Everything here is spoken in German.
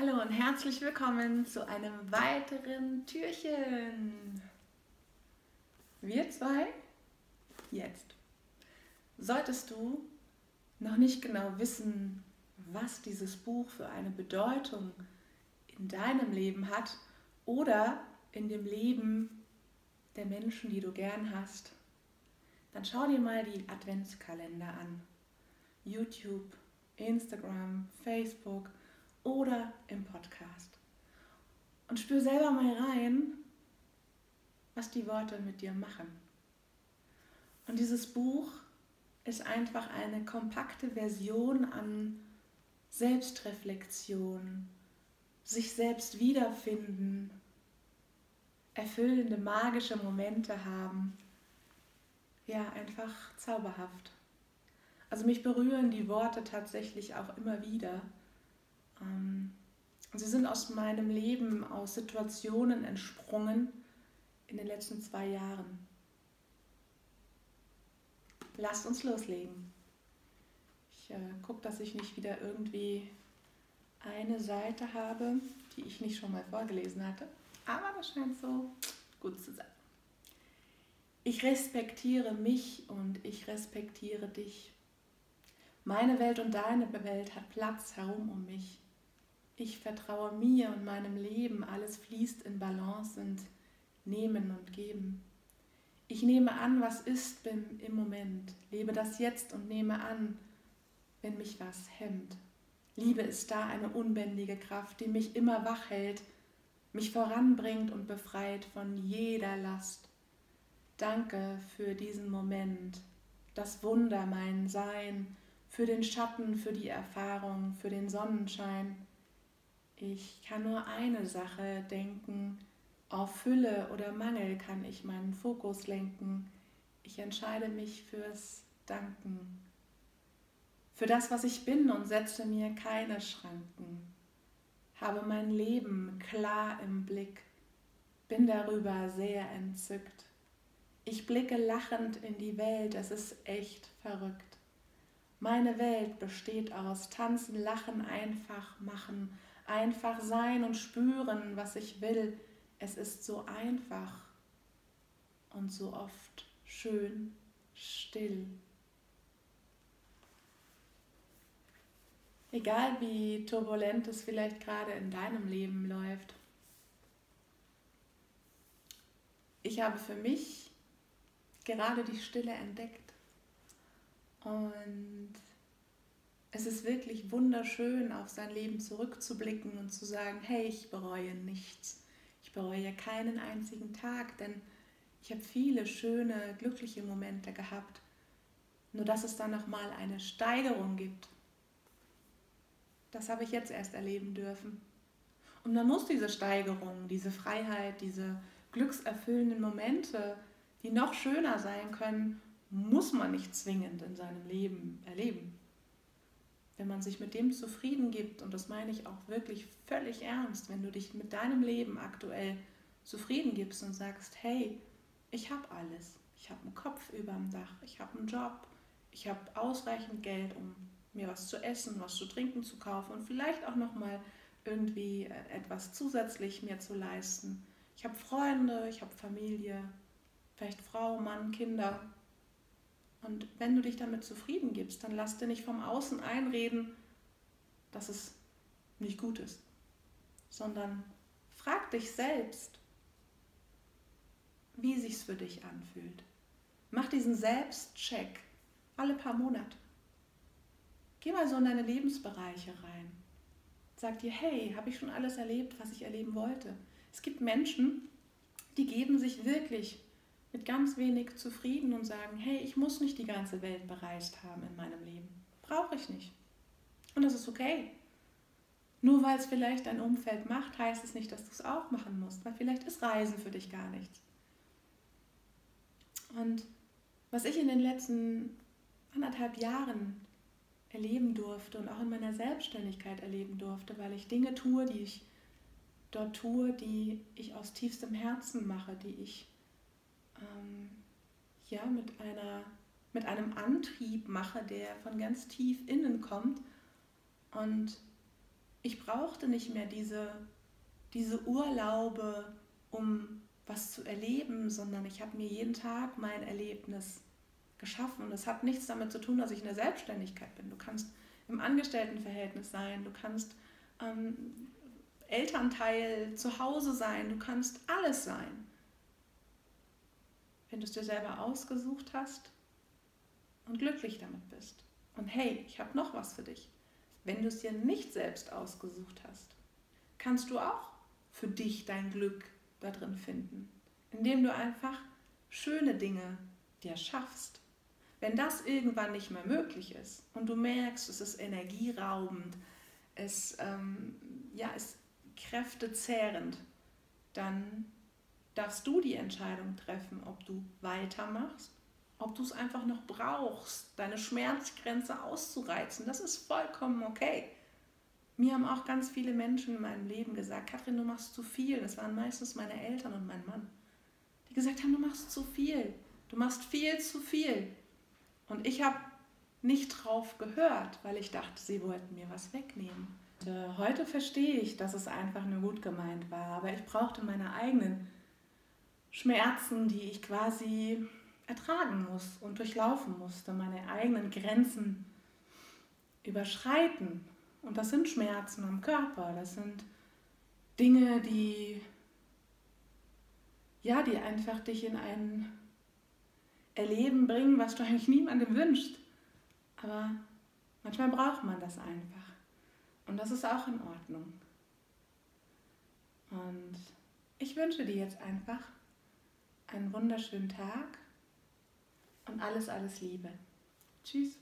Hallo und herzlich willkommen zu einem weiteren Türchen. Wir zwei jetzt. Solltest du noch nicht genau wissen, was dieses Buch für eine Bedeutung in deinem Leben hat oder in dem Leben der Menschen, die du gern hast, dann schau dir mal die Adventskalender an. YouTube, Instagram, Facebook oder im Podcast. Und spür selber mal rein, was die Worte mit dir machen. Und dieses Buch ist einfach eine kompakte Version an Selbstreflexion, sich selbst wiederfinden, erfüllende magische Momente haben. Ja, einfach zauberhaft. Also mich berühren die Worte tatsächlich auch immer wieder. Ähm, sie sind aus meinem Leben, aus Situationen entsprungen in den letzten zwei Jahren. Lasst uns loslegen. Ich äh, gucke, dass ich nicht wieder irgendwie eine Seite habe, die ich nicht schon mal vorgelesen hatte. Aber das scheint so gut zu sein. Ich respektiere mich und ich respektiere dich. Meine Welt und deine Welt hat Platz herum um mich. Ich vertraue mir und meinem Leben, alles fließt in Balance und Nehmen und Geben. Ich nehme an, was ist, bin im Moment, lebe das jetzt und nehme an, wenn mich was hemmt. Liebe ist da eine unbändige Kraft, die mich immer wach hält, mich voranbringt und befreit von jeder Last. Danke für diesen Moment, das Wunder, mein Sein, für den Schatten, für die Erfahrung, für den Sonnenschein. Ich kann nur eine Sache denken, auf Fülle oder Mangel kann ich meinen Fokus lenken. Ich entscheide mich fürs Danken, für das, was ich bin und setze mir keine Schranken. Habe mein Leben klar im Blick, bin darüber sehr entzückt. Ich blicke lachend in die Welt, es ist echt verrückt. Meine Welt besteht aus Tanzen, Lachen, einfach machen, einfach sein und spüren, was ich will. Es ist so einfach und so oft schön still. Egal wie turbulent es vielleicht gerade in deinem Leben läuft. Ich habe für mich gerade die Stille entdeckt. Und es ist wirklich wunderschön, auf sein Leben zurückzublicken und zu sagen, hey, ich bereue nichts. Ich bereue keinen einzigen Tag, denn ich habe viele schöne, glückliche Momente gehabt. Nur dass es dann nochmal eine Steigerung gibt. Das habe ich jetzt erst erleben dürfen. Und man muss diese Steigerung, diese Freiheit, diese glückserfüllenden Momente, die noch schöner sein können, muss man nicht zwingend in seinem Leben erleben wenn man sich mit dem zufrieden gibt, und das meine ich auch wirklich völlig ernst, wenn du dich mit deinem Leben aktuell zufrieden gibst und sagst, hey, ich habe alles. Ich habe einen Kopf über dem Dach, ich habe einen Job, ich habe ausreichend Geld, um mir was zu essen, was zu trinken zu kaufen und vielleicht auch noch mal irgendwie äh, etwas zusätzlich mir zu leisten. Ich habe Freunde, ich habe Familie, vielleicht Frau, Mann, Kinder, und wenn du dich damit zufrieden gibst, dann lass dir nicht vom Außen einreden, dass es nicht gut ist, sondern frag dich selbst, wie sich's für dich anfühlt. Mach diesen Selbstcheck alle paar Monate. Geh mal so in deine Lebensbereiche rein. Sag dir, hey, habe ich schon alles erlebt, was ich erleben wollte? Es gibt Menschen, die geben sich wirklich mit ganz wenig zufrieden und sagen, hey, ich muss nicht die ganze Welt bereist haben in meinem Leben. Brauche ich nicht. Und das ist okay. Nur weil es vielleicht dein Umfeld macht, heißt es nicht, dass du es auch machen musst, weil vielleicht ist Reisen für dich gar nichts. Und was ich in den letzten anderthalb Jahren erleben durfte und auch in meiner Selbstständigkeit erleben durfte, weil ich Dinge tue, die ich dort tue, die ich aus tiefstem Herzen mache, die ich ähm, ja, mit, einer, mit einem Antrieb mache, der von ganz tief innen kommt und Ich brauchte nicht mehr diese, diese Urlaube, um was zu erleben, sondern ich habe mir jeden Tag mein Erlebnis geschaffen. Und das hat nichts damit zu tun, dass ich in der Selbstständigkeit bin. Du kannst im Angestelltenverhältnis sein, du kannst ähm, Elternteil zu Hause sein, du kannst alles sein. Wenn du es dir selber ausgesucht hast und glücklich damit bist. Und hey, ich habe noch was für dich. Wenn du es dir nicht selbst ausgesucht hast, kannst du auch für dich dein Glück da drin finden, indem du einfach schöne Dinge dir schaffst. Wenn das irgendwann nicht mehr möglich ist und du merkst, es ist energieraubend, es ähm, ja, ist kräftezehrend, dann darfst du die Entscheidung treffen, ob du weitermachst, ob du es einfach noch brauchst, deine Schmerzgrenze auszureizen. Das ist vollkommen okay. Mir haben auch ganz viele Menschen in meinem Leben gesagt, Katrin, du machst zu viel. Das waren meistens meine Eltern und mein Mann, die gesagt haben, du machst zu viel. Du machst viel zu viel. Und ich habe nicht drauf gehört, weil ich dachte, sie wollten mir was wegnehmen. Und, äh, heute verstehe ich, dass es einfach nur gut gemeint war, aber ich brauchte meine eigenen Schmerzen, die ich quasi ertragen muss und durchlaufen musste, meine eigenen Grenzen überschreiten. Und das sind Schmerzen am Körper, das sind Dinge, die ja, die einfach dich in ein Erleben bringen, was du eigentlich niemandem wünschst. Aber manchmal braucht man das einfach. Und das ist auch in Ordnung. Und ich wünsche dir jetzt einfach einen wunderschönen Tag und alles, alles Liebe. Tschüss.